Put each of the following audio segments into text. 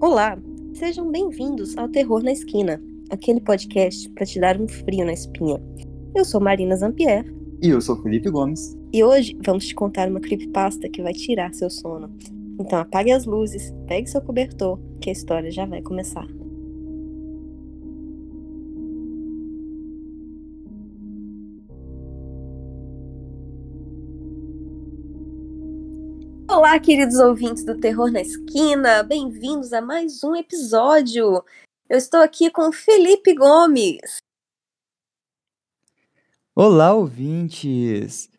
Olá, sejam bem-vindos ao Terror na Esquina, aquele podcast para te dar um frio na espinha. Eu sou Marina Zampier. E eu sou Felipe Gomes. E hoje vamos te contar uma creepypasta que vai tirar seu sono. Então apague as luzes, pegue seu cobertor, que a história já vai começar. Olá, queridos ouvintes do Terror na Esquina, bem-vindos a mais um episódio. Eu estou aqui com Felipe Gomes. Olá, ouvintes!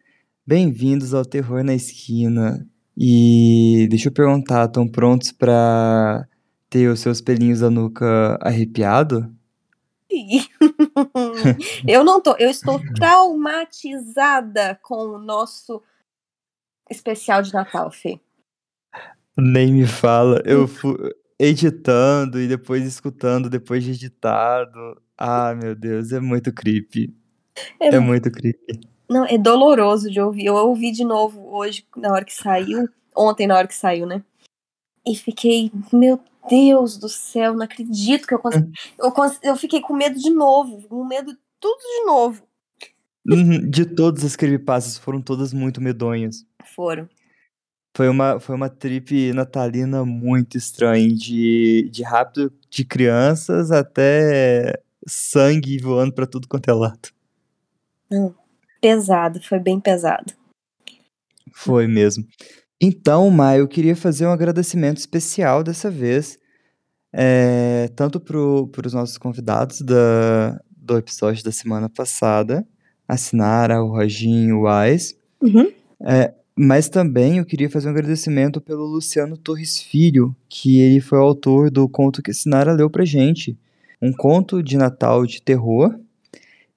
Bem-vindos ao Terror na Esquina. E deixa eu perguntar, estão prontos para ter os seus pelinhos da nuca arrepiado? eu não tô, eu estou traumatizada com o nosso especial de Natal, Fê? Nem me fala. Eu fui editando e depois escutando, depois de editado. Ah, meu Deus, é muito creepy. É, é muito creepy. Não, é doloroso de ouvir. Eu ouvi de novo hoje, na hora que saiu. Ontem, na hora que saiu, né? E fiquei, meu Deus do céu, não acredito que eu consegui. eu, cons... eu fiquei com medo de novo. Com medo tudo de novo. Uhum, de todas as creepypastas, foram todas muito medonhas. Foram. Foi uma, foi uma trip natalina muito estranha, de, de rápido de crianças até sangue voando para tudo quanto é lado. Hum, pesado, foi bem pesado. Foi mesmo. Então, Maio, eu queria fazer um agradecimento especial dessa vez, é, tanto para os nossos convidados da, do episódio da semana passada, a Sinara, o Roginho, o Ais, uhum. é, mas também eu queria fazer um agradecimento pelo Luciano Torres Filho, que ele foi o autor do conto que a Sinara leu pra gente. Um conto de Natal de terror.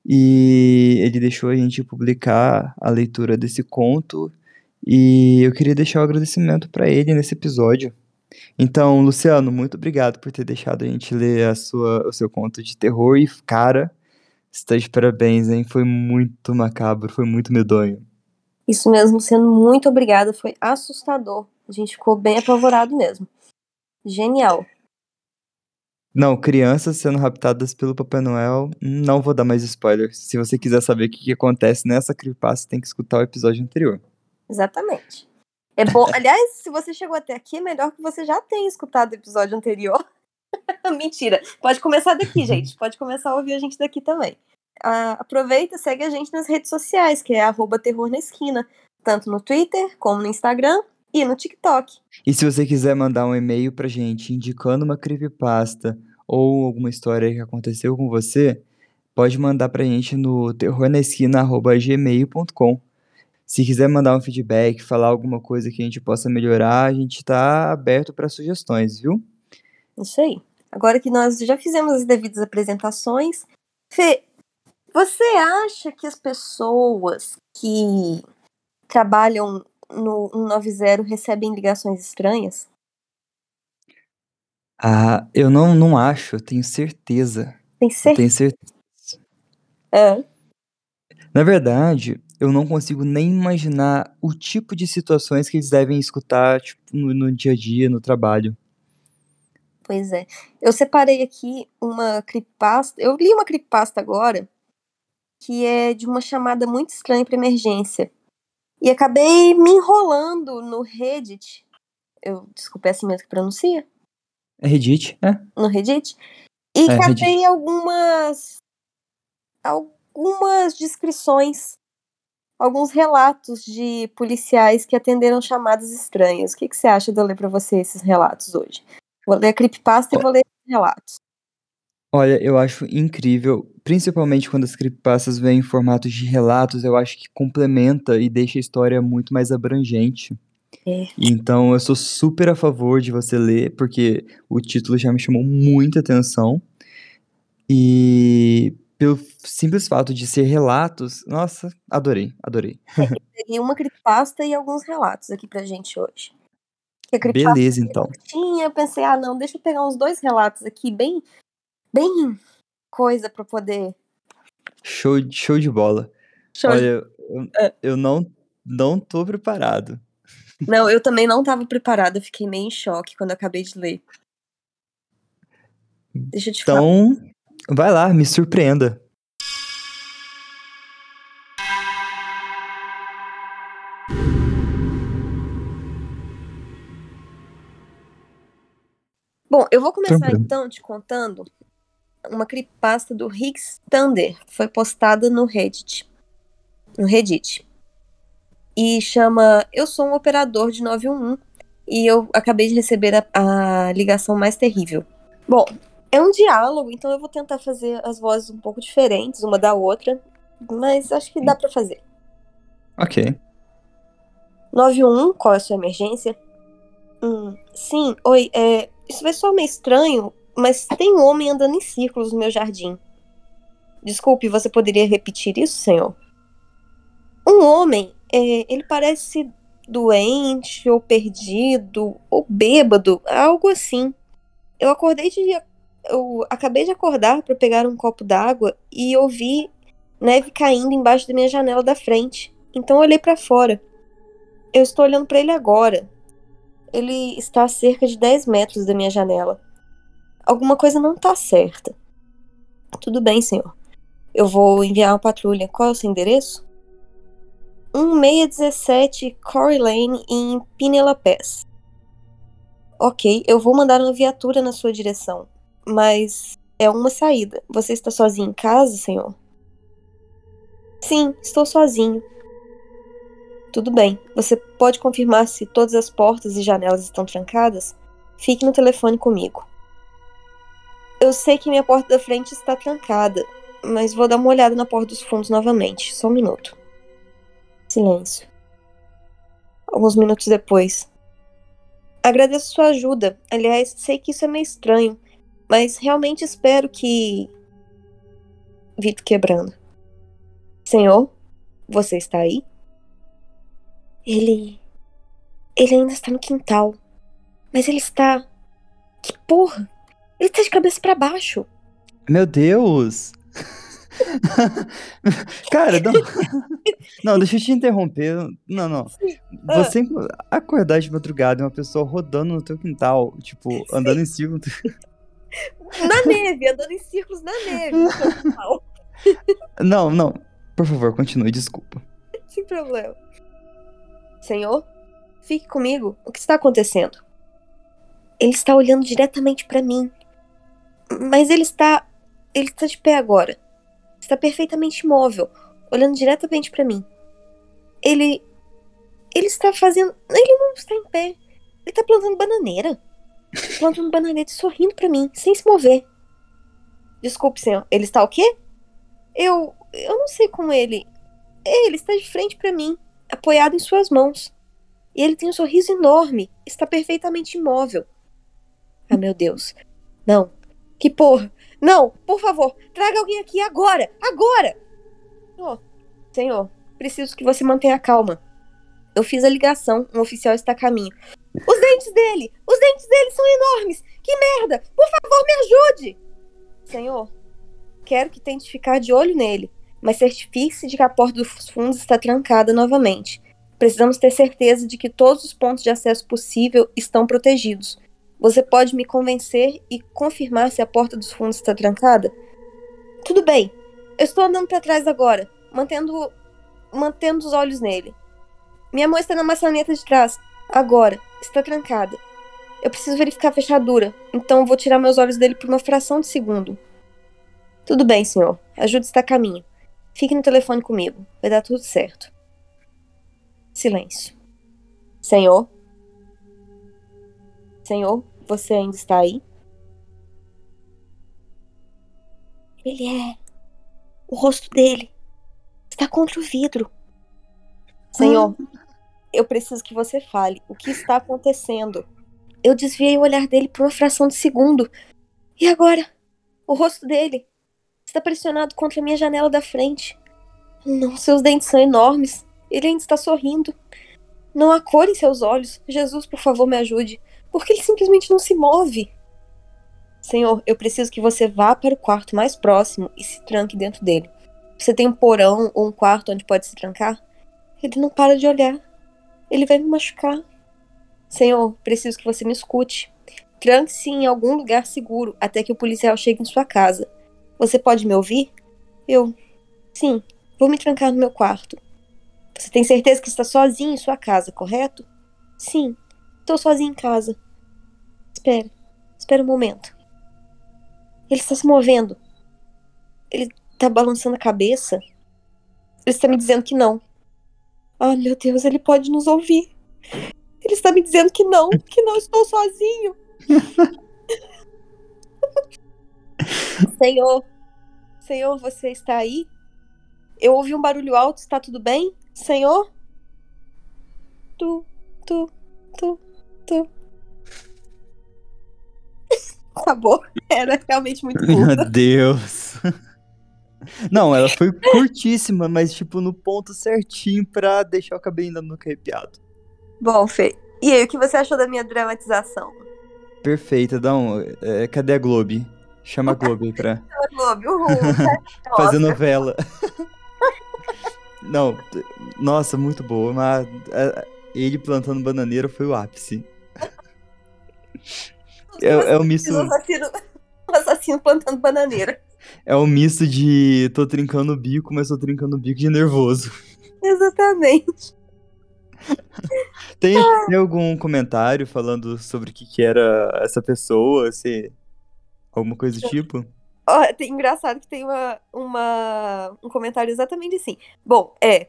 E ele deixou a gente publicar a leitura desse conto. E eu queria deixar o um agradecimento para ele nesse episódio. Então, Luciano, muito obrigado por ter deixado a gente ler a sua, o seu conto de terror. E, cara, está de parabéns, hein? Foi muito macabro, foi muito medonho. Isso mesmo, sendo muito obrigada, foi assustador. A gente ficou bem apavorado mesmo. Genial. Não, crianças sendo raptadas pelo Papai Noel, não vou dar mais spoilers. Se você quiser saber o que, que acontece nessa creepypasta, tem que escutar o episódio anterior. Exatamente. É bom, aliás, se você chegou até aqui, é melhor que você já tenha escutado o episódio anterior. Mentira. Pode começar daqui, gente. Pode começar a ouvir a gente daqui também aproveita e segue a gente nas redes sociais, que é arroba terror na esquina, tanto no Twitter como no Instagram e no TikTok. E se você quiser mandar um e-mail pra gente indicando uma creepypasta ou alguma história que aconteceu com você, pode mandar pra gente no terrornaesquina.gmail.com. Se quiser mandar um feedback, falar alguma coisa que a gente possa melhorar, a gente está aberto para sugestões, viu? Isso aí. Agora que nós já fizemos as devidas apresentações, Fê, você acha que as pessoas que trabalham no 190 recebem ligações estranhas? Ah, eu não, não acho, eu tenho certeza. Tem certeza? tenho certeza. É. Na verdade, eu não consigo nem imaginar o tipo de situações que eles devem escutar tipo, no, no dia a dia, no trabalho. Pois é. Eu separei aqui uma creepypasta. Eu li uma creepypasta agora que é de uma chamada muito estranha para emergência. E acabei me enrolando no Reddit. Eu, desculpe, é assim mesmo que pronuncia? É Reddit, é? No Reddit. E é, catei Reddit. algumas algumas descrições, alguns relatos de policiais que atenderam chamadas estranhas. O que, que você acha de eu ler para você esses relatos hoje? Vou ler a creepypasta oh. e vou ler os relatos. Olha, eu acho incrível, principalmente quando as creepypastas vêm em formatos de relatos, eu acho que complementa e deixa a história muito mais abrangente. É. Então eu sou super a favor de você ler, porque o título já me chamou muita atenção. E pelo simples fato de ser relatos, nossa, adorei, adorei. Peguei uma creepypasta e alguns relatos aqui pra gente hoje. Beleza, então. Tinha, eu pensei, ah, não, deixa eu pegar uns dois relatos aqui bem bem coisa para poder. Show, show de bola. Show Olha, de... eu, é. eu não, não tô preparado. Não, eu também não tava preparada, eu fiquei meio em choque quando eu acabei de ler. Deixa eu te falar. Então, vai lá, me surpreenda. Bom, eu vou começar Tranquilo. então te contando uma creepypasta do Rick Stander, que foi postada no Reddit. No Reddit. E chama Eu sou um operador de 911 e eu acabei de receber a, a ligação mais terrível. Bom, é um diálogo, então eu vou tentar fazer as vozes um pouco diferentes uma da outra, mas acho que dá pra fazer. Ok. 91, qual é a sua emergência? Hum, sim, oi, é, isso vai soar meio estranho, mas tem um homem andando em círculos no meu jardim. Desculpe, você poderia repetir isso, senhor? Um homem, é, ele parece doente, ou perdido, ou bêbado, algo assim. Eu acordei de. Eu acabei de acordar para pegar um copo d'água e ouvi neve caindo embaixo da minha janela da frente. Então olhei para fora. Eu estou olhando para ele agora. Ele está a cerca de 10 metros da minha janela. Alguma coisa não está certa. Tudo bem, senhor. Eu vou enviar uma patrulha. Qual é o seu endereço? 1617 Corey Lane em Pinela Pass. Ok, eu vou mandar uma viatura na sua direção. Mas é uma saída. Você está sozinho em casa, senhor? Sim, estou sozinho. Tudo bem. Você pode confirmar se todas as portas e janelas estão trancadas? Fique no telefone comigo. Eu sei que minha porta da frente está trancada, mas vou dar uma olhada na porta dos fundos novamente. Só um minuto. Silêncio. Alguns minutos depois. Agradeço sua ajuda. Aliás, sei que isso é meio estranho, mas realmente espero que. Vito quebrando. Senhor, você está aí? Ele. Ele ainda está no quintal. Mas ele está. Que porra! Ele está de cabeça para baixo. Meu Deus! Cara, não... não, deixa eu te interromper. Não, não. Você acordar de madrugada e uma pessoa rodando no teu quintal, tipo, andando em círculos. Na neve, andando em círculos na neve. no seu quintal. Não, não. Por favor, continue, desculpa. Sem problema. Senhor, fique comigo. O que está acontecendo? Ele está olhando diretamente para mim. Mas ele está. Ele está de pé agora. Está perfeitamente imóvel, olhando diretamente para mim. Ele. Ele está fazendo. Ele não está em pé. Ele está plantando bananeira. Plantando bananeira e sorrindo para mim, sem se mover. Desculpe, senhor. Ele está o quê? Eu. Eu não sei como ele. Ele está de frente para mim, apoiado em suas mãos. E ele tem um sorriso enorme. Está perfeitamente imóvel. Ah, meu Deus. Não. Que porra. Não, por favor, traga alguém aqui agora! Agora! Oh, senhor, preciso que você mantenha calma. Eu fiz a ligação, um oficial está a caminho. Os dentes dele! Os dentes dele são enormes! Que merda! Por favor, me ajude! Senhor, quero que tente ficar de olho nele, mas certifique-se de que a porta dos fundos está trancada novamente. Precisamos ter certeza de que todos os pontos de acesso possível estão protegidos. Você pode me convencer e confirmar se a porta dos fundos está trancada? Tudo bem. Eu estou andando para trás agora, mantendo mantendo os olhos nele. Minha mão está na maçaneta de trás. Agora, está trancada. Eu preciso verificar a fechadura, então vou tirar meus olhos dele por uma fração de segundo. Tudo bem, senhor. Ajuda está a caminho. Fique no telefone comigo. Vai dar tudo certo. Silêncio. Senhor? Senhor, você ainda está aí? Ele é. O rosto dele está contra o vidro. Senhor, eu preciso que você fale. O que está acontecendo? Eu desviei o olhar dele por uma fração de segundo. E agora? O rosto dele está pressionado contra a minha janela da frente. Não, seus dentes são enormes. Ele ainda está sorrindo. Não há cor em seus olhos. Jesus, por favor, me ajude. Porque ele simplesmente não se move. Senhor, eu preciso que você vá para o quarto mais próximo e se tranque dentro dele. Você tem um porão ou um quarto onde pode se trancar? Ele não para de olhar. Ele vai me machucar. Senhor, preciso que você me escute. Tranque-se em algum lugar seguro até que o policial chegue em sua casa. Você pode me ouvir? Eu. Sim, vou me trancar no meu quarto. Você tem certeza que está sozinho em sua casa, correto? Sim, estou sozinho em casa. Espera, espera um momento. Ele está se movendo. Ele está balançando a cabeça. Ele está me dizendo que não. Ah, meu Deus, ele pode nos ouvir. Ele está me dizendo que não, que não estou sozinho. Senhor, Senhor, você está aí? Eu ouvi um barulho alto, está tudo bem? Senhor? Tu, tu, tu, tu. Acabou. Era realmente muito curta. Meu Deus. Não, ela foi curtíssima, mas tipo no ponto certinho pra deixar o cabelo ainda no arrepiado. Bom, Fê. E aí, o que você achou da minha dramatização? Perfeita, dá um. é, cadê a Globe? Chama a Globe aí pra Globo, uhul. fazer novela. Não, nossa, muito boa, mas é, ele plantando bananeira foi o ápice. É, é um misto, O assassino, o assassino plantando bananeira. é um misto de tô trincando o bico, mas tô trincando o bico de nervoso. Exatamente. Tem, tem algum comentário falando sobre o que, que era essa pessoa, se alguma coisa do tipo? Ó, tem engraçado que tem uma, uma, um comentário exatamente assim. Bom, é.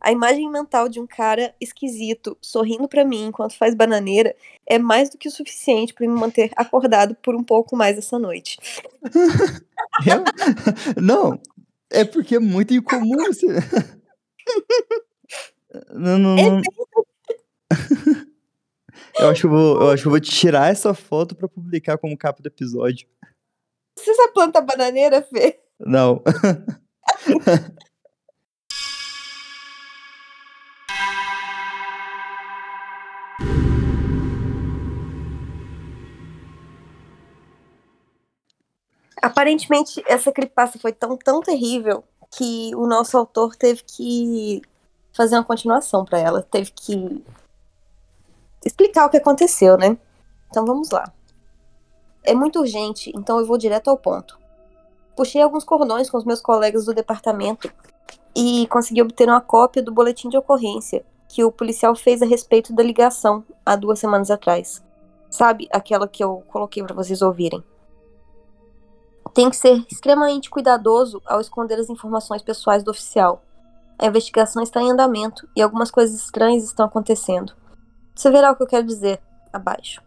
A imagem mental de um cara esquisito sorrindo pra mim enquanto faz bananeira é mais do que o suficiente pra me manter acordado por um pouco mais essa noite. Eu- Não, é porque é muito incomum você. Não, não, não. Eu acho que eu vou, eu acho que eu vou tirar essa foto pra publicar como capa do episódio. Você sabe plantar bananeira, Fê? Não. Aparentemente, essa creepypasta foi tão, tão terrível que o nosso autor teve que fazer uma continuação pra ela. Teve que explicar o que aconteceu, né? Então vamos lá. É muito urgente, então eu vou direto ao ponto. Puxei alguns cordões com os meus colegas do departamento e consegui obter uma cópia do boletim de ocorrência que o policial fez a respeito da ligação há duas semanas atrás. Sabe, aquela que eu coloquei pra vocês ouvirem. Tem que ser extremamente cuidadoso ao esconder as informações pessoais do oficial. A investigação está em andamento e algumas coisas estranhas estão acontecendo. Você verá o que eu quero dizer abaixo.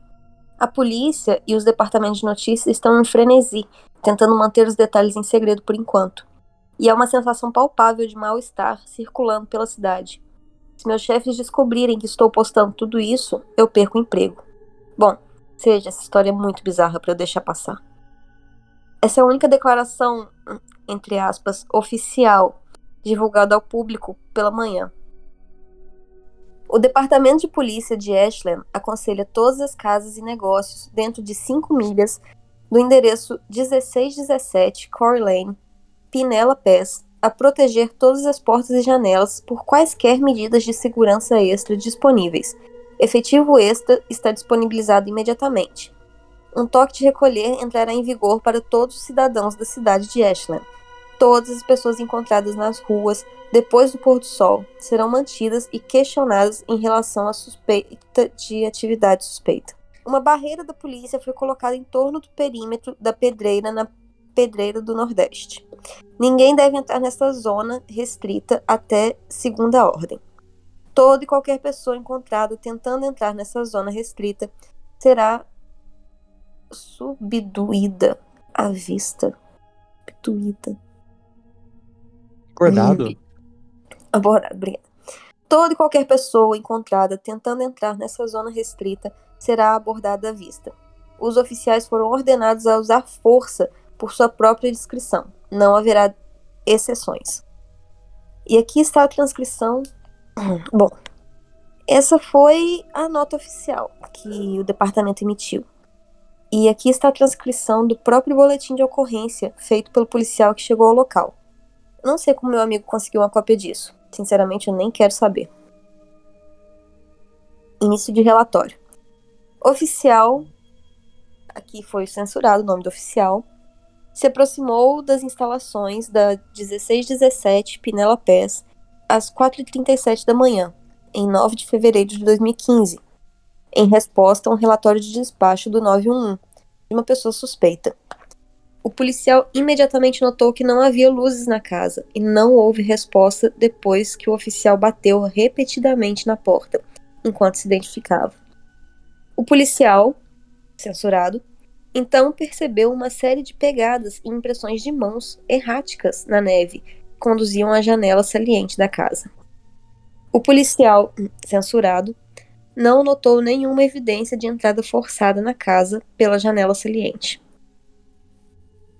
A polícia e os departamentos de notícias estão em frenesi, tentando manter os detalhes em segredo por enquanto. E há uma sensação palpável de mal-estar circulando pela cidade. Se meus chefes descobrirem que estou postando tudo isso, eu perco o emprego. Bom, seja, essa história é muito bizarra para eu deixar passar. Essa é a única declaração, entre aspas, oficial divulgada ao público pela manhã. O Departamento de Polícia de Ashland aconselha todas as casas e negócios dentro de 5 milhas do endereço 1617 Corey Lane, Pinella Pass, a proteger todas as portas e janelas por quaisquer medidas de segurança extra disponíveis. Efetivo extra está disponibilizado imediatamente. Um toque de recolher entrará em vigor para todos os cidadãos da cidade de Ashland. Todas as pessoas encontradas nas ruas depois do pôr do sol serão mantidas e questionadas em relação à suspeita de atividade suspeita. Uma barreira da polícia foi colocada em torno do perímetro da pedreira na pedreira do Nordeste. Ninguém deve entrar nessa zona restrita até segunda ordem. Toda e qualquer pessoa encontrada tentando entrar nessa zona restrita será subduída à vista. Subduída. Acordado? Abordado, obrigada. Toda e qualquer pessoa encontrada tentando entrar nessa zona restrita será abordada à vista. Os oficiais foram ordenados a usar força por sua própria discrição. Não haverá exceções. E aqui está a transcrição. Bom, essa foi a nota oficial que o departamento emitiu. E aqui está a transcrição do próprio boletim de ocorrência feito pelo policial que chegou ao local. Não sei como meu amigo conseguiu uma cópia disso. Sinceramente, eu nem quero saber. Início de relatório. Oficial aqui foi censurado o nome do oficial, se aproximou das instalações da 1617 Pinela Pés às 4h37 da manhã, em 9 de fevereiro de 2015, em resposta a um relatório de despacho do 911 de uma pessoa suspeita. O policial imediatamente notou que não havia luzes na casa e não houve resposta depois que o oficial bateu repetidamente na porta enquanto se identificava. O policial, censurado, então percebeu uma série de pegadas e impressões de mãos erráticas na neve que conduziam à janela saliente da casa. O policial, censurado, não notou nenhuma evidência de entrada forçada na casa pela janela saliente.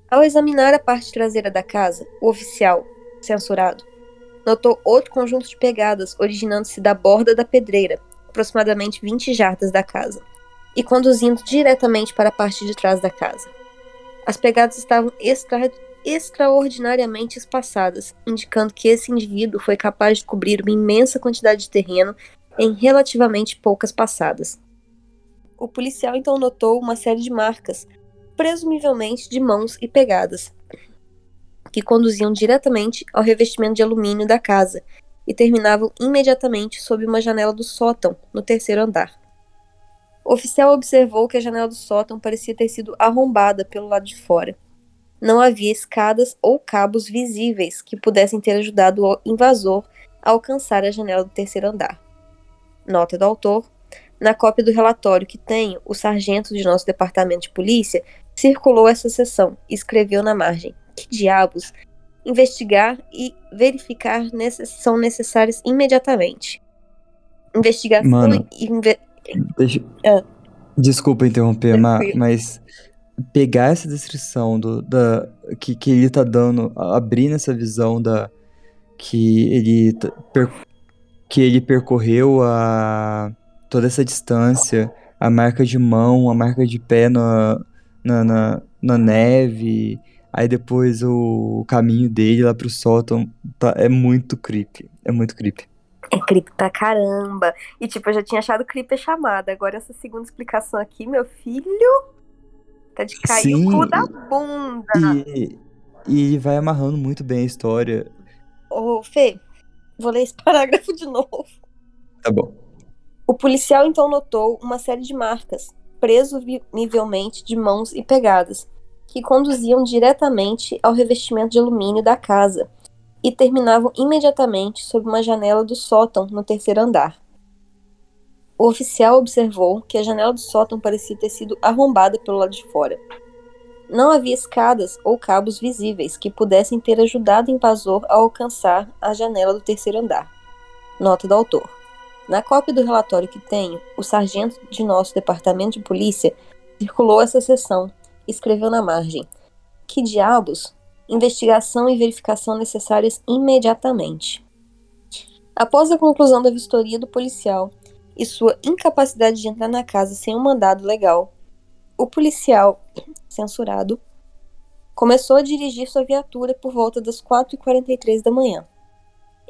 Ao examinar a parte traseira da casa, o oficial, censurado, notou outro conjunto de pegadas originando-se da borda da pedreira, aproximadamente 20 jardas da casa, e conduzindo diretamente para a parte de trás da casa. As pegadas estavam extra extraordinariamente espaçadas, indicando que esse indivíduo foi capaz de cobrir uma imensa quantidade de terreno em relativamente poucas passadas. O policial então notou uma série de marcas, presumivelmente de mãos e pegadas, que conduziam diretamente ao revestimento de alumínio da casa e terminavam imediatamente sob uma janela do sótão, no terceiro andar. O oficial observou que a janela do sótão parecia ter sido arrombada pelo lado de fora. Não havia escadas ou cabos visíveis que pudessem ter ajudado o invasor a alcançar a janela do terceiro andar. Nota do autor: na cópia do relatório que tenho, o sargento de nosso departamento de polícia circulou essa seção e escreveu na margem: Que diabos? Investigar e verificar necess são necessários imediatamente. Investigação Mano, e. Inve deixa... Ah. Desculpa interromper, Ma, mas pegar essa descrição do, da, que, que ele tá dando, abrir essa visão da que ele tá- per- que ele percorreu a toda essa distância, a marca de mão, a marca de pé na, na, na, na neve, aí depois o, caminho dele lá pro sótão, tá, é muito creepy, é muito creepy. É creepy pra caramba. E tipo, eu já tinha achado creepy a chamada. Agora essa segunda explicação aqui, meu filho. Tá de cair Sim, o cu da bunda. E, e vai amarrando muito bem a história. Ô, Fê, vou ler esse parágrafo de novo. Tá bom. O policial então notou uma série de marcas, presumivelmente de mãos e pegadas, que conduziam diretamente ao revestimento de alumínio da casa e terminavam imediatamente sob uma janela do sótão no terceiro andar. O oficial observou que a janela do sótão parecia ter sido arrombada pelo lado de fora. Não havia escadas ou cabos visíveis que pudessem ter ajudado o invasor a alcançar a janela do terceiro andar. Nota do autor. Na cópia do relatório que tenho, o sargento de nosso departamento de polícia circulou essa seção e escreveu na margem: Que diabos? Investigação e verificação necessárias imediatamente. Após a conclusão da vistoria do policial e sua incapacidade de entrar na casa sem um mandado legal, o policial, censurado, começou a dirigir sua viatura por volta das 4h43 da manhã.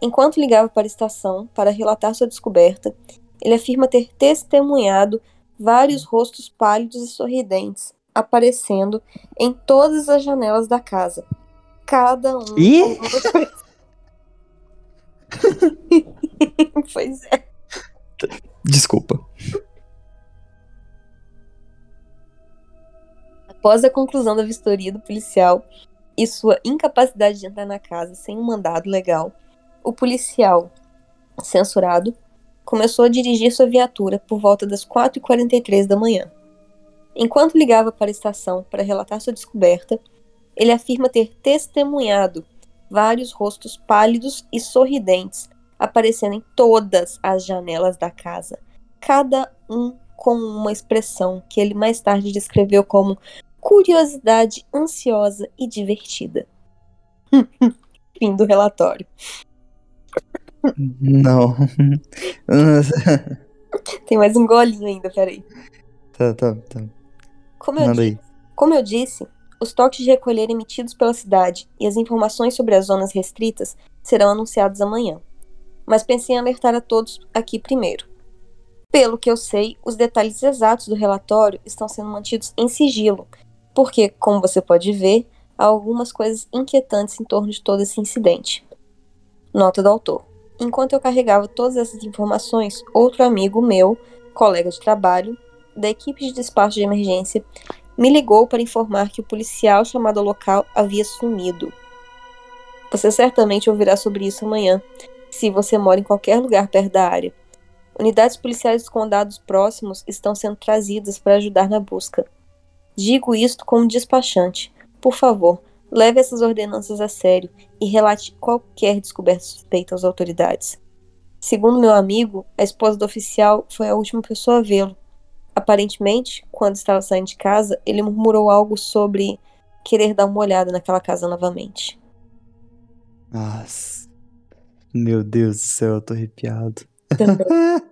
Enquanto ligava para a estação para relatar sua descoberta, ele afirma ter testemunhado vários rostos pálidos e sorridentes aparecendo em todas as janelas da casa. Cada um. Ih! pois é. Desculpa. Após a conclusão da vistoria do policial e sua incapacidade de entrar na casa sem um mandado legal, o policial, censurado, começou a dirigir sua viatura por volta das 4h43 da manhã. Enquanto ligava para a estação para relatar sua descoberta, ele afirma ter testemunhado vários rostos pálidos e sorridentes aparecendo em todas as janelas da casa, cada um com uma expressão que ele mais tarde descreveu como curiosidade ansiosa e divertida. Fim do relatório. Não. Tem mais um golinho ainda, peraí. tá, tá, tá. Como eu, disse, como eu disse, os toques de recolher emitidos pela cidade e as informações sobre as zonas restritas serão anunciados amanhã. Mas pensei em alertar a todos aqui primeiro. Pelo que eu sei, os detalhes exatos do relatório estão sendo mantidos em sigilo, porque, como você pode ver, há algumas coisas inquietantes em torno de todo esse incidente. Nota do autor. Enquanto eu carregava todas essas informações, outro amigo meu, colega de trabalho, da equipe de despacho de emergência, me ligou para informar que o policial chamado ao local havia sumido. Você certamente ouvirá sobre isso amanhã, se você mora em qualquer lugar perto da área. Unidades policiais dos condados próximos estão sendo trazidas para ajudar na busca. Digo isto como despachante. Por favor, leve essas ordenanças a sério e relate qualquer descoberta suspeita às autoridades. Segundo meu amigo, a esposa do oficial foi a última pessoa a vê-lo. Aparentemente, quando estava saindo de casa, ele murmurou algo sobre querer dar uma olhada naquela casa novamente. Nossa. Meu Deus do céu, eu tô arrepiado.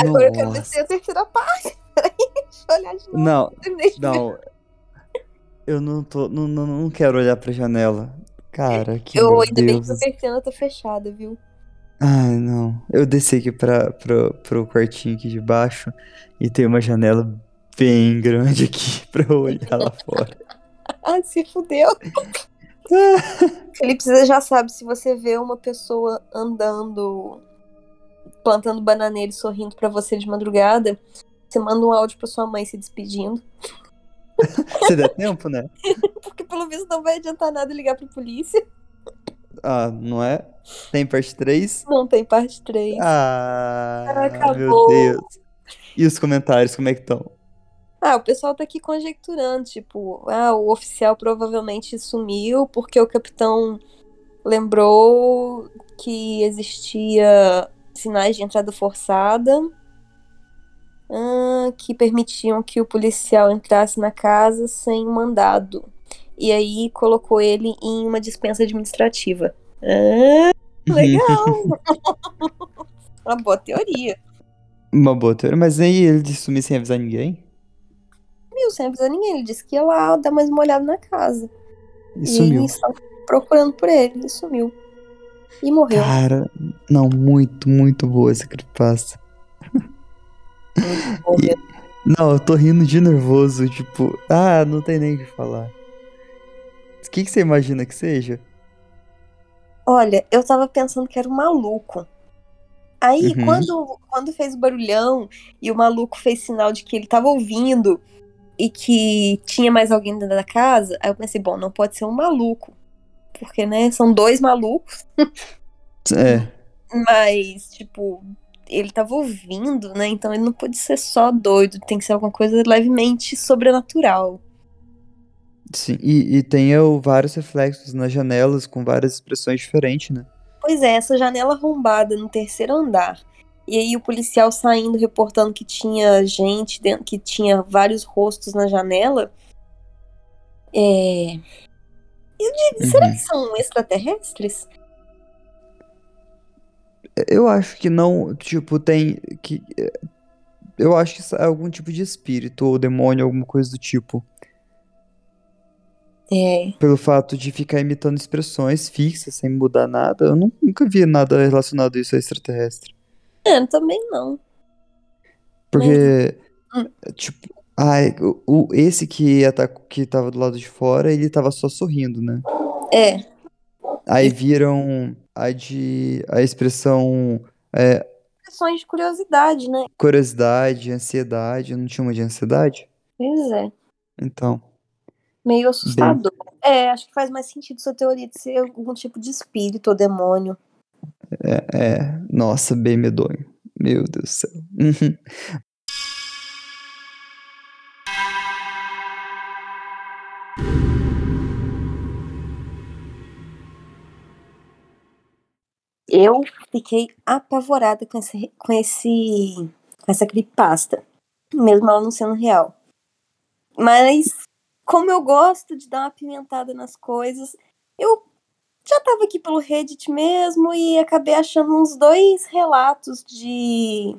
Agora eu quero descer a terceira parte. Olhar de novo. Não, não. Eu não tô. Não, não, não quero olhar pra janela. Cara, que Eu ainda bem Deus. que a persiana tá fechada, viu? Ai, não. Eu desci aqui pra, pro, pro quartinho aqui de baixo e tem uma janela bem grande aqui pra eu olhar lá fora. Ah, se fudeu. Felipe, você já sabe, se você vê uma pessoa andando, plantando bananeira e sorrindo pra você de madrugada, você manda um áudio pra sua mãe se despedindo. Se der tempo, né? Porque pelo visto não vai adiantar nada ligar pra polícia. Ah, não é? Tem parte 3? Não tem parte 3. Ah, meu acabou. Deus. E os comentários, como é que estão? Ah, o pessoal tá aqui conjecturando, tipo, ah, o oficial provavelmente sumiu porque o capitão lembrou que existia sinais de entrada forçada ah, que permitiam que o policial entrasse na casa sem mandado. E aí colocou ele em uma dispensa administrativa. Ah, legal! uma boa teoria. Uma boa teoria, mas aí ele disse sumir sem avisar ninguém? Viu, sem avisar ninguém. Ele disse que ia lá dar mais uma olhada na casa. E E sumiu. procurando por ele. E sumiu. E morreu. Cara, não, muito, muito boa essa creepypasta. Morreu. Não, eu tô rindo de nervoso, tipo, ah, não tem nem o que falar. O que, que você imagina que seja? Olha, eu tava pensando que era um maluco. Aí, Uhum. quando, quando fez o barulhão e o maluco fez sinal de que ele tava ouvindo e que tinha mais alguém dentro da casa, aí eu pensei, bom, não pode ser um maluco. Porque, né, são dois malucos, É, mas, tipo, ele tava ouvindo, né? Então ele não pode ser só doido, tem que ser alguma coisa levemente sobrenatural. sim. E, e tem eu, vários reflexos nas janelas com várias expressões diferentes, né? Pois é, essa janela arrombada no terceiro andar. E aí o policial saindo reportando que tinha gente dentro, que tinha vários rostos na janela. É. Eu digo, será Uhum. que são extraterrestres? Eu acho que não, tipo, tem que eu acho que é algum tipo de espírito ou demônio, alguma coisa do tipo. É. Pelo fato de ficar imitando expressões fixas sem mudar nada, eu nu- nunca vi nada relacionado a isso a extraterrestre. É, também não. Porque, Hum. tipo, ai, o, o- esse que, atac- que tava do lado de fora, ele tava só sorrindo, né? É. Aí viram a de a expressão é, Questões de curiosidade, né? curiosidade, ansiedade, não tinha uma de ansiedade? Pois é. Então, Meio assustador. É, acho que faz mais sentido sua teoria de ser algum tipo de espírito ou demônio. é, é, nossa, bem medonho. Meu Deus do céu. Eu fiquei apavorada com esse, com esse, com essa creepypasta, mesmo ela não sendo real. Mas como eu gosto de dar uma pimentada nas coisas, eu já tava aqui pelo Reddit mesmo e acabei achando uns dois relatos de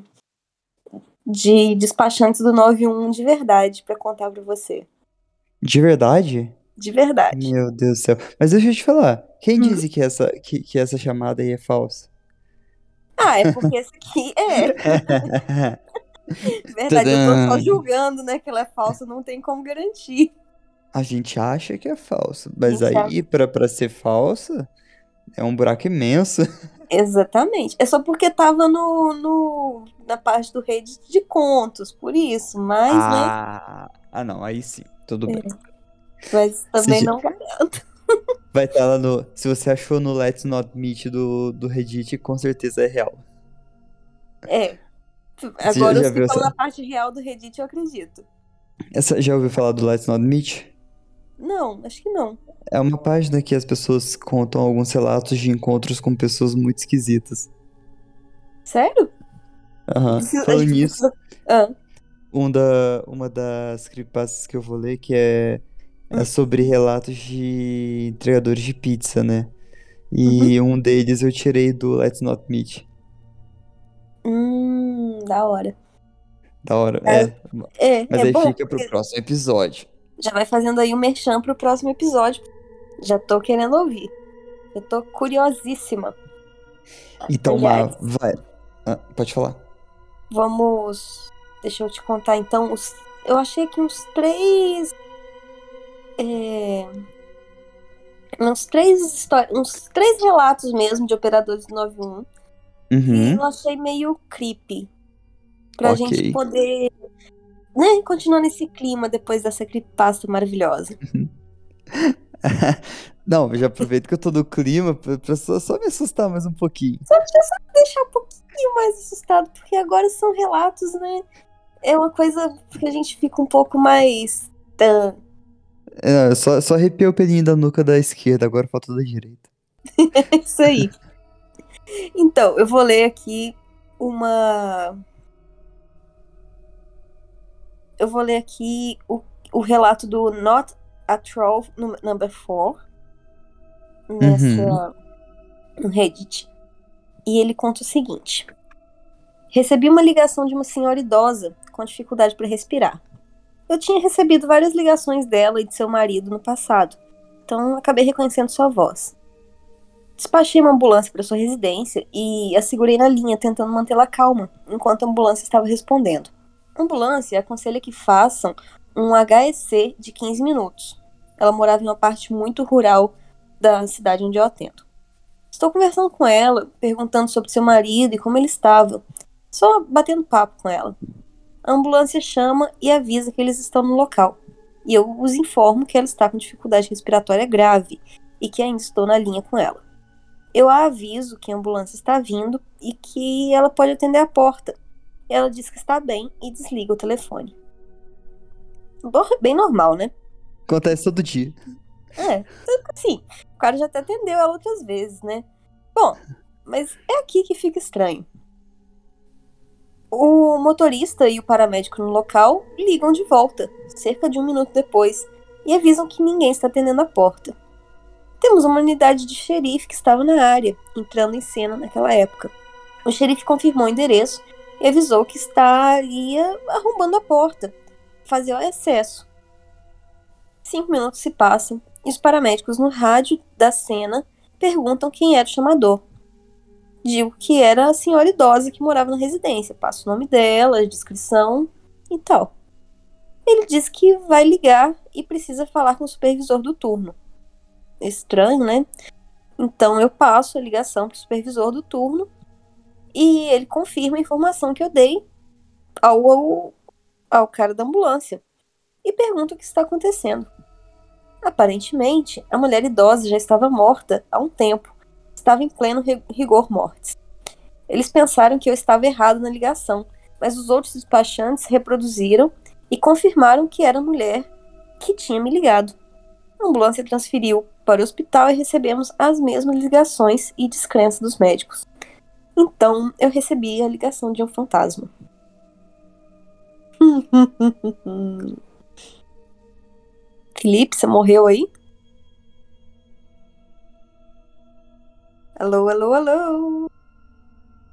de despachantes do 91 de verdade pra contar pra você. De verdade? De verdade. Meu Deus do céu. Mas deixa eu te falar, quem Hum. disse que essa, que, que essa chamada aí é falsa? Ah, é porque esse aqui é. Verdade, eu tô só julgando, né? Que ela é falsa, não tem como garantir. A gente acha que é falsa, mas Gente, aí, pra, pra ser falsa, é um buraco imenso. Exatamente. É só porque tava no, no, na parte do Reddit de contos, por isso. Mas, né? Ah, ah, não, aí sim, tudo bem. Mas também não garanto. Vai estar lá no. Se você achou no Let's Not Meet do, do Reddit, com certeza é real. É. já- Agora, já se viu falar essa- na parte real do Reddit, eu acredito. Essa, já ouviu falar do Let's Not Meet? Não, acho que não. É uma página que as pessoas contam alguns relatos de encontros com pessoas muito esquisitas. Sério? Aham. A Falando nisso, Ah, um da, uma das creepypastas que eu vou ler que é, é sobre relatos de entregadores de pizza, né? E um deles eu tirei do Let's Not Meet. hum, da hora. Da hora. É. É, É, mas é aí bom. fica pro próximo episódio. Já vai fazendo aí o merchan pro próximo episódio. Já tô querendo ouvir. Eu tô curiosíssima. Então, Aliás. Má, vai. Ah, pode falar. Vamos. Deixa eu te contar então. Os... Eu achei que uns três. É... Uns três. Uns três relatos mesmo de operadores do 91. que Uhum. eu achei meio creepy. Pra Ok. gente poder. Né, continuar nesse clima depois dessa creepypasta maravilhosa. Não, já aproveito que eu tô no clima pra, pra só, só me assustar mais um pouquinho. Só só deixar um pouquinho mais assustado, porque agora são relatos, né? É uma coisa que a gente fica um pouco mais. tã. É, só, só arrepiei o pelinho da nuca da esquerda, agora falta da direita. É isso aí. Então, eu vou ler aqui uma. Eu vou ler aqui o, o relato do Not a Troll num- Number 4 nessa no Reddit. E ele conta o seguinte: Recebi uma ligação de uma senhora idosa com dificuldade para respirar. Eu tinha recebido várias ligações dela e de seu marido no passado, então acabei reconhecendo sua voz. Despachei uma ambulância para sua residência e a segurei na linha, tentando mantê-la calma, enquanto a ambulância estava respondendo. A ambulância aconselha que façam um HEC de 15 minutos. Ela morava em uma parte muito rural da cidade onde eu atendo. Estou conversando com ela, perguntando sobre seu marido e como ele estava, só batendo papo com ela. A ambulância chama e avisa que eles estão no local, e eu os informo que ela está com dificuldade respiratória grave e que ainda estou na linha com ela. Eu a aviso que a ambulância está vindo e que ela pode atender a porta. Ela diz que está bem e desliga o telefone. Bom, Bem normal, né? Acontece todo dia. É, assim, o cara já até atendeu ela outras vezes, né? Bom, mas é aqui que fica estranho. O motorista e o paramédico no local ligam de volta, cerca de um minuto depois, e avisam que ninguém está atendendo a porta. Temos uma unidade de xerife que estava na área, entrando em cena naquela época. O xerife confirmou o endereço e avisou que estaria arrombando a porta, fazia o excesso. Cinco minutos se passam e os paramédicos no rádio da cena perguntam quem era o chamador. Digo que era a senhora idosa que morava na residência, passo o nome dela, a descrição e tal. Ele diz que vai ligar e precisa falar com o supervisor do turno. Estranho, né? Então eu passo a ligação para o supervisor do turno e ele confirma a informação que eu dei ao, ao, ao cara da ambulância e pergunta o que está acontecendo. Aparentemente, a mulher idosa já estava morta há um tempo. Estava em pleno ri- rigor mortis. Eles pensaram que eu estava errado na ligação, mas os outros despachantes reproduziram e confirmaram que era a mulher que tinha me ligado. A ambulância transferiu para o hospital e recebemos as mesmas ligações e descrença dos médicos. Então, eu recebi a ligação de um fantasma. Felipe, você morreu aí? Alô, alô, alô.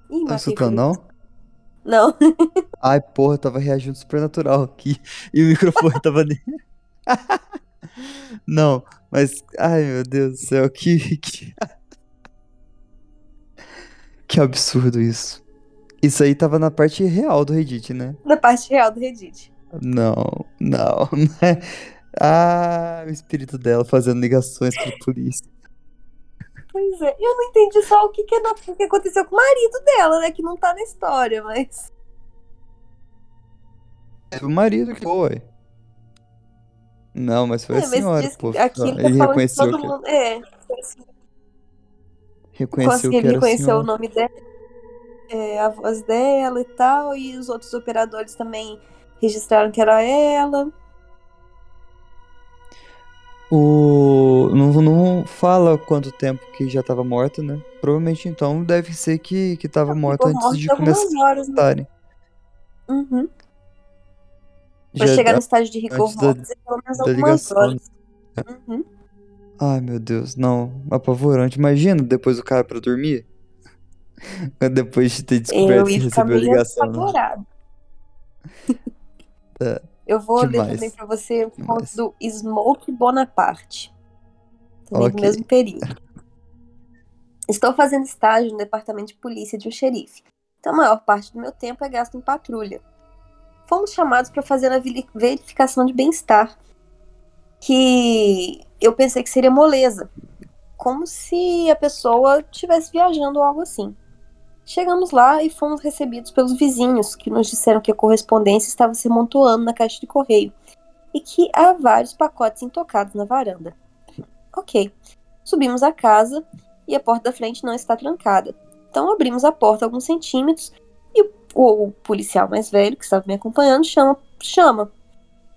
Ih, Tá escutando, Felipe. não? Não. Ai, porra, eu tava reagindo supernatural aqui. E o microfone tava ali. Não, mas. Ai, meu Deus do céu, que. que... Que absurdo isso. Isso aí tava na parte real do Reddit, né? Na parte real do Reddit. Não, não. né? Ah, o espírito dela fazendo ligações pra polícia. Pois é. Eu não entendi só o que, que, na- o que aconteceu com o marido dela, né? Que não tá na história, mas. Foi o marido que foi. Não, mas foi É, a senhora, pô. aqui ele tá Ele reconheceu todo que, mundo. É. reconheceu que era o nome dela, é, a voz dela e tal, e os outros operadores também registraram que era ela. O... Não, não fala quanto tempo que já tava morta, né? Provavelmente então deve ser que, que tava morta Ficou antes de morta começar horas, a né? estarem. Uhum. Pra Já chegar no estágio de rigor mortis, pelo menos algumas ligação, horas. Uhum. Ai, meu Deus, não. Apavorante. Imagina depois o cara pra dormir. Depois de ter descoberto que recebeu a meio ligação, né? apavorado. Eu vou ler demais. também pra você o conto Demais. do Smoke Bonaparte. Também do Ok. mesmo período. Estou fazendo estágio no departamento de polícia de um xerife. Então a maior parte do meu tempo é gasto em patrulha. Fomos chamados para fazer a veri- verificação de bem-estar. Que eu pensei que seria moleza. Como se a pessoa estivesse viajando ou algo assim. Chegamos lá e fomos recebidos pelos vizinhos, que nos disseram que a correspondência estava se amontoando na caixa de correio e que há vários pacotes intocados na varanda. Ok. Subimos a casa e a porta da frente não está trancada. Então abrimos a porta alguns centímetros e o, o policial mais velho que estava me acompanhando chama, chama.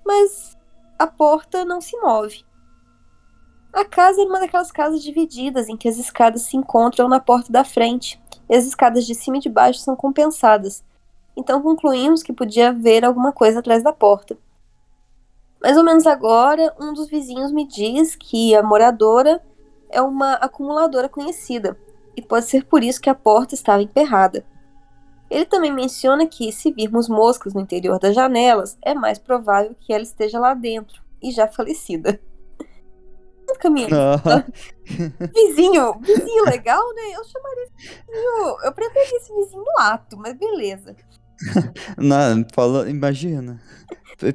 Mas a porta não se move. A casa era uma daquelas casas divididas em que as escadas se encontram na porta da frente e as escadas de cima e de baixo são compensadas. Então concluímos que podia haver alguma coisa atrás da porta. Mais ou menos agora, um dos vizinhos me diz que a moradora é uma acumuladora conhecida e pode ser por isso que a porta estava emperrada. Ele também menciona que, se virmos moscas no interior das janelas, é mais provável que ela esteja lá dentro e já falecida. Ah, Vizinho, vizinho legal, né? Eu chamaria esse vizinho. Eu preferia esse vizinho no ato, mas beleza. não, fala, imagina.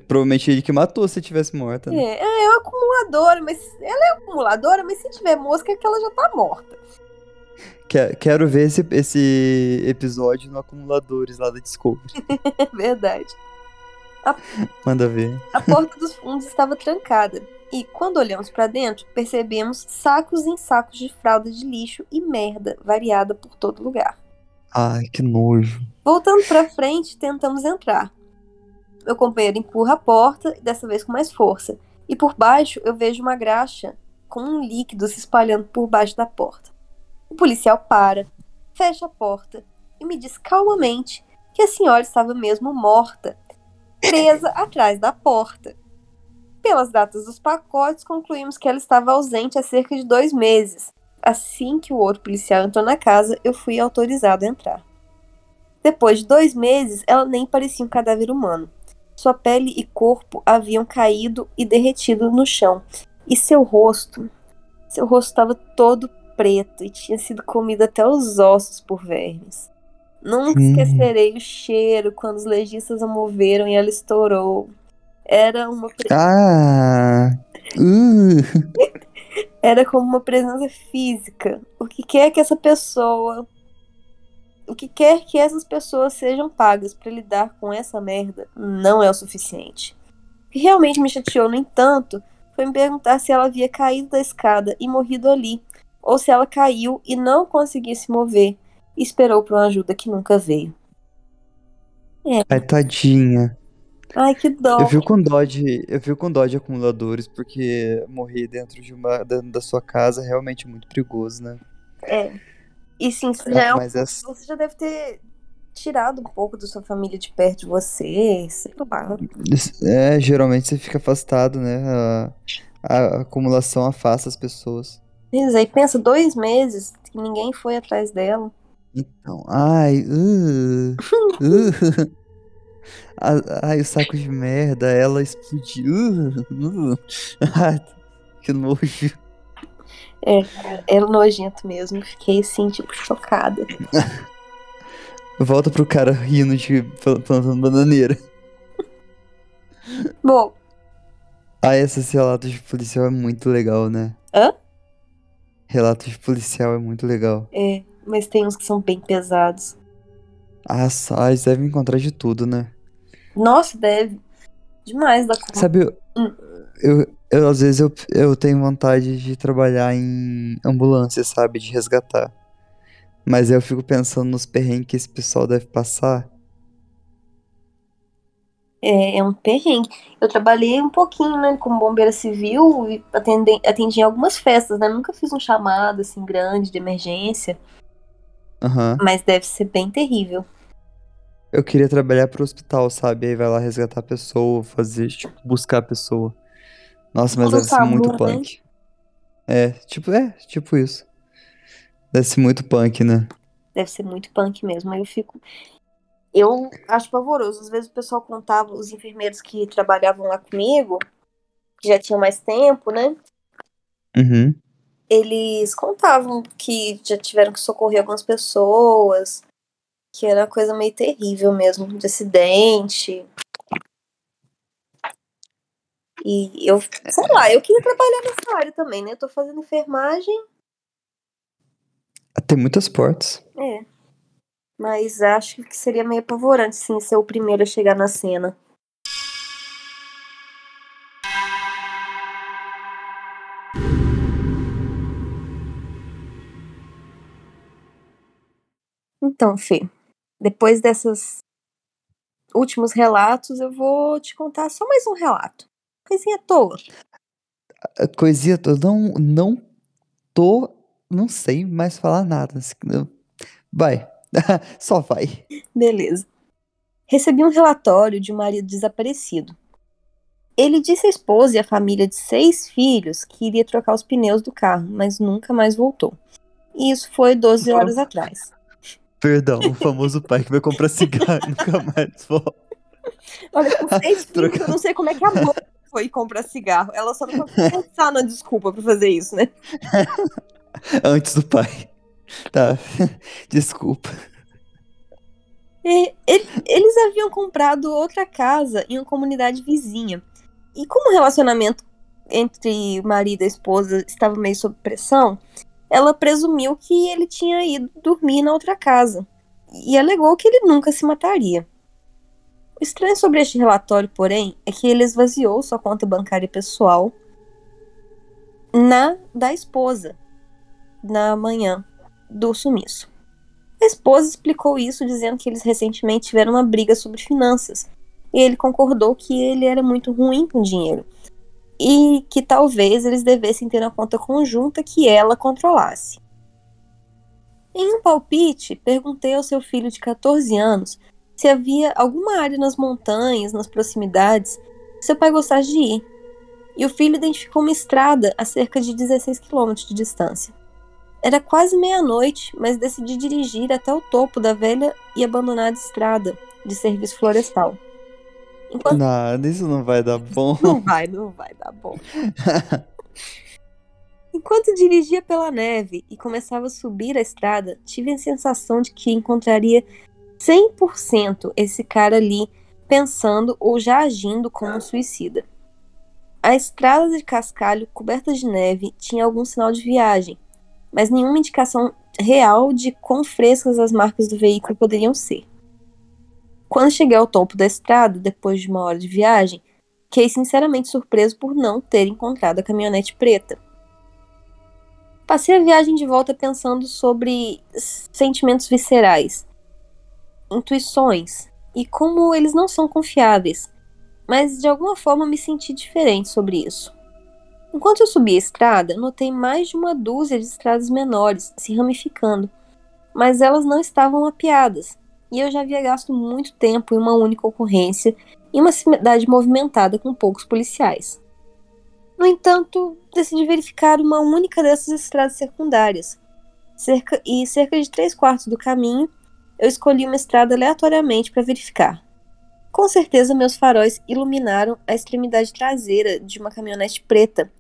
Provavelmente ele que matou se tivesse morta, né? É, é uma acumuladora, mas ela é acumuladora, mas se tiver mosca é que ela já tá morta. Que- Quero ver esse, esse episódio no Acumuladores lá da Discovery. É verdade. Manda ver. A porta dos fundos estava trancada. E quando olhamos para dentro, percebemos sacos em sacos de fralda de lixo e merda variada por todo lugar. Ai, que nojo. Voltando para frente, tentamos entrar. Meu companheiro empurra a porta, dessa vez com mais força. E por baixo eu vejo uma graxa com um líquido se espalhando por baixo da porta. O policial para, fecha a porta e me diz calmamente que a senhora estava mesmo morta, presa atrás da porta. Pelas datas dos pacotes, concluímos que ela estava ausente há cerca de dois meses. Assim que o outro policial entrou na casa, eu fui autorizado a entrar. Depois de dois meses, ela nem parecia um cadáver humano. Sua pele e corpo haviam caído e derretido no chão. E seu rosto. Seu rosto estava todo preto e tinha sido comido até os ossos por vermes. Nunca Hum. esquecerei o cheiro quando os legistas a moveram e ela estourou. Era uma pre- Ah! Uh, era como uma presença física. O que quer que essa pessoa. O que quer que essas pessoas sejam pagas para lidar com essa merda não é o suficiente. O que realmente me chateou, no entanto, foi me perguntar se ela havia caído da escada e morrido ali, ou se ela caiu e não conseguia se mover e esperou por uma ajuda que nunca veio. ai, tadinha. Ai, que dó. Eu fico com dó de, eu fico com dó de acumuladores, porque morrer dentro de uma dentro da sua casa é realmente muito perigoso, né? É. E sim, isso já é um essa, Você já deve ter tirado um pouco da sua família de perto de você, sei lá. é, geralmente você fica afastado, né? A, a acumulação afasta as pessoas. Pois aí, pensa, dois meses que ninguém foi atrás dela. Então, ai, uh, uh, ai, o saco de merda, ela explodiu, uh, uh, ai, que nojo. É, é nojento mesmo. Fiquei assim, tipo, chocada. Volta pro cara rindo de plantando bananeira. Bom. Ah, esses relatos de policial é muito legal, né? Hã? Relatos de policial é muito legal. É, mas tem uns que são bem pesados. Ah, só, eles devem encontrar de tudo, né? Nossa, deve. Demais da conta. Sabe, eu, Hum. eu, eu, às vezes eu, eu tenho vontade de trabalhar em ambulância, sabe? De resgatar. Mas eu fico pensando nos perrengues que esse pessoal deve passar. É, é um perrengue. Eu trabalhei um pouquinho, né, como bombeira civil e atendi, atendi em algumas festas, né? Nunca fiz um chamado, assim, grande de emergência, Aham. mas deve ser bem terrível. Eu queria trabalhar pro hospital, sabe? Aí vai lá resgatar a pessoa, fazer, tipo, buscar a pessoa. Nossa, mas deve ser muito né? punk. É, tipo, é, tipo isso. Deve ser muito punk, né? Deve ser muito punk mesmo. Aí eu fico. Eu acho pavoroso. Às vezes o pessoal contava, os enfermeiros que trabalhavam lá comigo, que já tinham mais tempo, né? Uhum. Eles contavam que já tiveram que socorrer algumas pessoas, que era uma coisa meio terrível mesmo, de acidente. E eu, sei lá, eu queria trabalhar nessa área também, né? Eu tô fazendo enfermagem, Tem muitas portas. é. Mas acho que seria meio apavorante, sim, ser o primeiro a chegar na cena. Então, Fê, depois desses últimos relatos, eu vou te contar só mais um relato. Coisinha toa. A Coisinha, eu não, não tô, não sei mais falar nada. Vai, só vai. Beleza. Recebi um relatório de um marido desaparecido. Ele disse à esposa e à família de seis filhos que iria trocar os pneus do carro, mas nunca mais voltou. E isso foi 12 horas atrás. Perdão, o famoso pai que vai comprar cigarro e nunca mais volta. Olha, com seis filhos, eu não sei como é que a mãe foi comprar cigarro. Ela só não conseguiu pensar na desculpa pra fazer isso, né? Antes do pai. Tá, desculpa. Ele- eles haviam comprado outra casa em uma comunidade vizinha. E como o relacionamento entre o marido e a esposa estava meio sob pressão, ela presumiu que ele tinha ido dormir na outra casa. E alegou que ele nunca se mataria. O estranho sobre este relatório, porém, é que ele esvaziou sua conta bancária pessoal na da esposa na manhã do sumiço. A esposa explicou isso dizendo que eles recentemente tiveram uma briga sobre finanças. E ele concordou que ele era muito ruim com dinheiro. E que talvez eles devessem ter uma conta conjunta que ela controlasse. Em um palpite, perguntei ao seu filho de 14 anos se havia alguma área nas montanhas, nas proximidades, que seu pai gostasse de ir. E o filho identificou uma estrada a cerca de 16 quilômetros de distância. Era quase meia-noite, mas decidi dirigir até o topo da velha e abandonada estrada de serviço florestal. Enquanto... Nada, isso não vai dar bom. Não vai, não vai dar bom. Enquanto dirigia pela neve e começava a subir a estrada, tive a sensação de que encontraria 100% esse cara ali pensando ou já agindo como um suicida. A estrada de cascalho coberta de neve tinha algum sinal de viagem, mas nenhuma indicação real de quão frescas as marcas do veículo poderiam ser. Quando cheguei ao topo da estrada, depois de uma hora de viagem, fiquei sinceramente surpreso por não ter encontrado a caminhonete preta. Passei a viagem de volta pensando sobre sentimentos viscerais, intuições e como eles não são confiáveis, mas de alguma forma me senti diferente sobre isso. Enquanto eu subia a estrada, notei mais de uma dúzia de estradas menores se ramificando, mas elas não estavam mapeadas, e eu já havia gasto muito tempo em uma única ocorrência em uma cidade movimentada com poucos policiais. No entanto, decidi verificar uma única dessas estradas secundárias, cerca, e cerca de três quartos do caminho eu escolhi uma estrada aleatoriamente para verificar. Com certeza, meus faróis iluminaram a extremidade traseira de uma caminhonete preta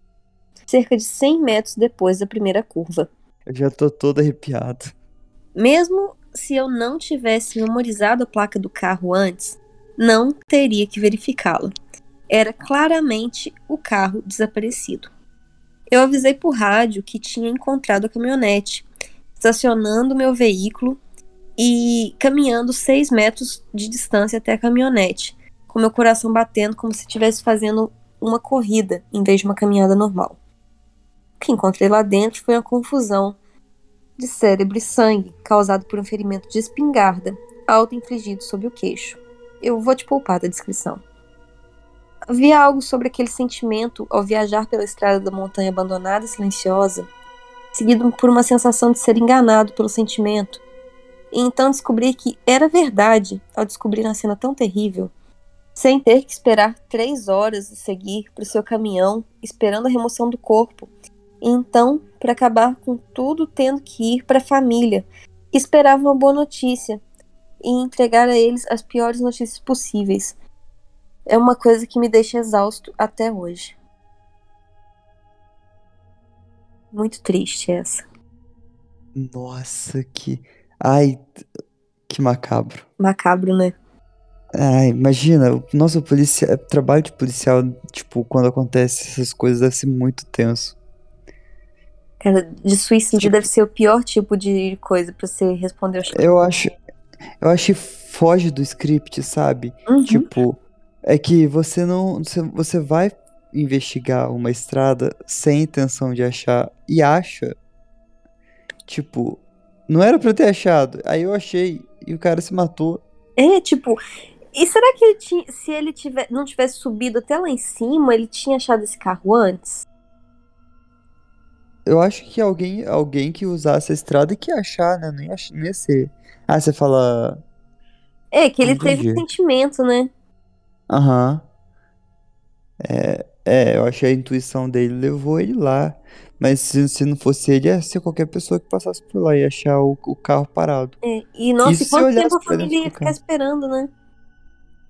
cerca de 100 metros depois da primeira curva. Eu já tô todo arrepiado. Mesmo se eu não tivesse memorizado a placa do carro antes, não teria que verificá-la. Era claramente o carro desaparecido. Eu avisei por rádio que tinha encontrado a caminhonete, estacionando meu veículo e caminhando seis metros de distância até a caminhonete, com meu coração batendo como se estivesse fazendo uma corrida em vez de uma caminhada normal. O que encontrei lá dentro foi uma confusão de cérebro e sangue causado por um ferimento de espingarda auto-infligido sob o queixo. Eu vou te poupar da descrição. Havia algo sobre aquele sentimento ao viajar pela estrada da montanha abandonada e silenciosa, seguido por uma sensação de ser enganado pelo sentimento, e então descobrir que era verdade ao descobrir uma cena tão terrível, sem ter que esperar três horas e seguir para o seu caminhão, esperando a remoção do corpo, e então, para acabar com tudo, tendo que ir para a família, que esperava uma boa notícia, e entregar a eles as piores notícias possíveis. É uma coisa que me deixa exausto até hoje. Muito triste essa. Nossa, que. Ai, que macabro. Macabro, né? Ai, imagina, o nosso policia... trabalho de policial, tipo, quando acontece essas coisas, deve ser muito tenso. De suicídio deve ser o pior tipo de coisa pra você responder Eu acho. Eu acho que foge do script, sabe? Uhum. Tipo, é que você não. Você vai investigar uma estrada sem intenção de achar e acha. Tipo, não era pra eu ter achado. Aí eu achei e o cara se matou. É, tipo. E será que ele tinha, se ele tiver, não tivesse subido até lá em cima, ele tinha achado esse carro antes? Eu acho que alguém, alguém que usasse a estrada que ia achar, né? Nem, ach, nem ia ser. Ah, você fala. É, que ele teve sentimento, né? Aham. É, é, eu achei a intuição dele levou ele lá. Mas se, se não fosse ele, ia ser qualquer pessoa que passasse por lá e achar o, o carro parado. É, e nossa, e quanto tempo a família ia ficar esperando, né?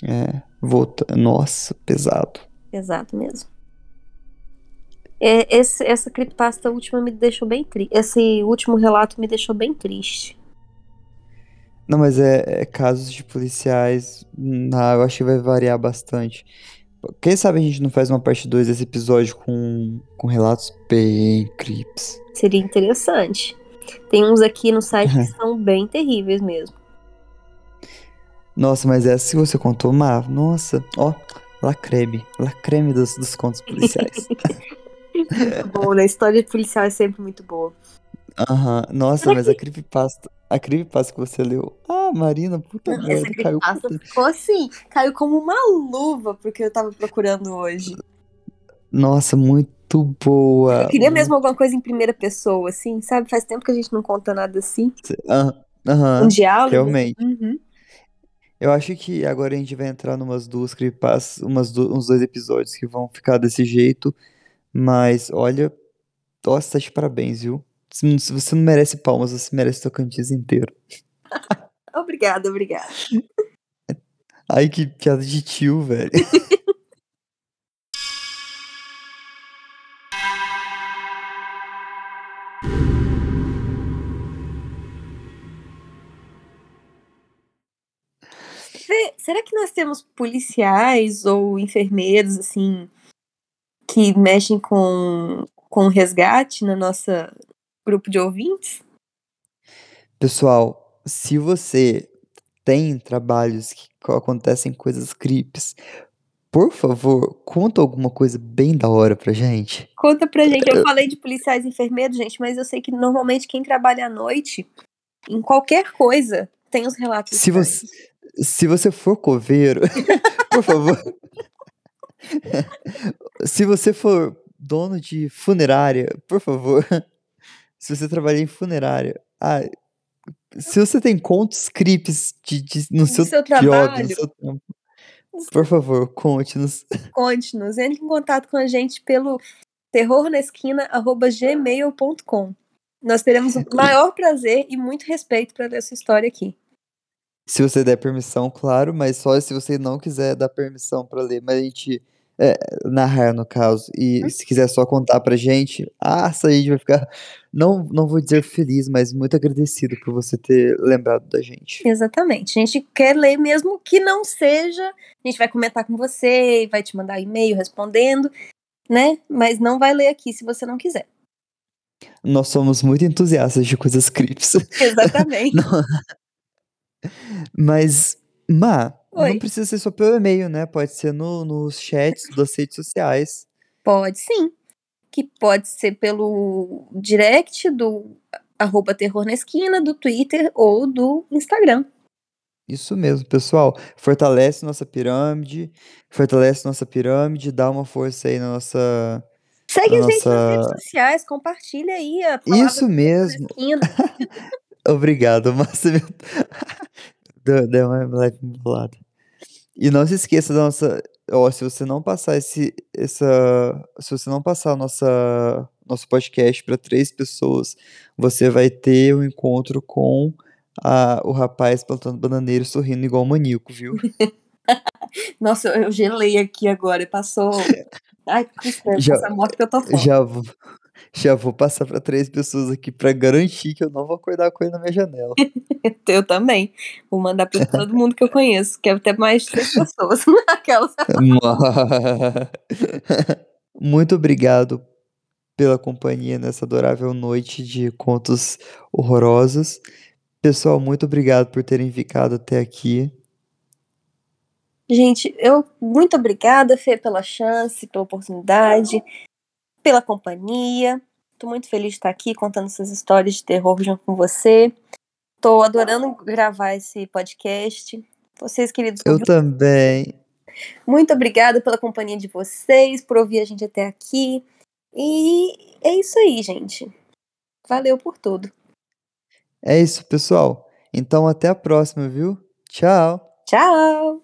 É, volta. Nossa, pesado. Pesado mesmo. É, esse, essa creepypasta última me deixou bem triste. Esse último relato me deixou bem triste. Não, mas é, é casos de policiais. Não, eu acho que vai variar bastante. Quem sabe a gente não faz uma parte 2 desse episódio com, com relatos bem creeps. Seria interessante. Tem uns aqui no site que são bem terríveis mesmo. Nossa, mas essa que você contou, Mar, nossa, ó, lacreme, lacreme dos, dos contos policiais. bom, né? A história policial é sempre muito boa. Aham, nossa, mas a creepypasta, a creepypasta que você leu, ah, Marina, puta Não, merda, Essa caiu. creepypasta ficou assim, caiu como uma luva, porque eu tava procurando hoje. Nossa, muito boa. Eu queria mesmo alguma coisa em primeira pessoa, assim, sabe? Faz tempo que a gente não conta nada assim. Aham, aham, Um diálogo. realmente. Uhum. Eu acho que agora a gente vai entrar numas duas creepypastas, umas uns dois episódios que vão ficar desse jeito. Mas olha, nossa, tá de parabéns, viu? Se você não merece palmas, você merece Tocantins inteiro. Obrigada, obrigada. Ai, que piada de tio, velho. Será que nós temos policiais ou enfermeiros, assim, que mexem com, com resgate na nossa grupo de ouvintes? Pessoal, se você tem trabalhos que co- acontecem coisas creeps, por favor, conta alguma coisa bem da hora pra gente. Conta pra gente. Eu falei de policiais e enfermeiros, gente, mas eu sei que normalmente quem trabalha à noite, em qualquer coisa, tem os relatos. Se você, se você for coveiro, por favor. Se você for dono de funerária, por favor. Se você trabalha em funerária, ah, se você tem contos creeps de, de- no seu, seu job, no trabalho. seu trampo, por favor, conte-nos. Conte-nos, entre em contato com a gente pelo terrornaesquina.gmail.com. Nós teremos o maior prazer e muito respeito para ler essa história aqui. Se você der permissão, claro, mas só se você não quiser dar permissão pra ler. Mas a gente É, narrar, no caso. E Hum. se quiser só contar pra gente, ah, a gente vai ficar, não, não vou dizer feliz, mas muito agradecido por você ter lembrado da gente. Exatamente. A gente quer ler mesmo que não seja. A gente vai comentar com você, vai te mandar e-mail respondendo, né? Mas não vai ler aqui se você não quiser. Nós somos muito entusiastas de coisas creeps. Exatamente. Não- Mas, Má, Oi. não precisa ser só pelo e-mail, né? Pode ser no, nos chats das redes sociais. Pode sim. Que pode ser pelo direct do arroba terror na esquina, do Twitter ou do Instagram. Isso mesmo, pessoal. Fortalece nossa pirâmide. Fortalece nossa pirâmide. Dá uma força aí na nossa. Segue na a gente nas redes sociais, compartilha aí a palavra Isso mesmo. Obrigado, Márcia. Deu uma leve bolada. E não se esqueça da nossa. Ó, se você não passar esse. Essa, se você não passar a nossa, nosso podcast para três pessoas, você vai ter um encontro com a, o rapaz plantando bananeiro sorrindo igual um maníaco, viu? Nossa, eu gelei aqui agora, passou. Ai, que essa morte que eu tô fora. Já vou, já vou passar para três pessoas aqui para garantir que eu não vou acordar com ele na minha janela. Eu também. Vou mandar pra todo mundo que eu conheço, que é até mais de três pessoas. Aquelas. Muito obrigado pela companhia nessa adorável noite de contos horrorosos. Pessoal, muito obrigado por terem ficado até aqui. Gente, eu muito obrigada, Fê, pela chance, pela oportunidade, pela companhia. Tô muito feliz de estar aqui contando essas histórias de terror junto com você. Tô adorando gravar esse podcast. Vocês, queridos, Eu também. muito obrigada pela companhia de vocês, por ouvir a gente até aqui. E é isso aí, gente. Valeu por tudo. É isso, pessoal. Então até a próxima, viu? Tchau. Tchau!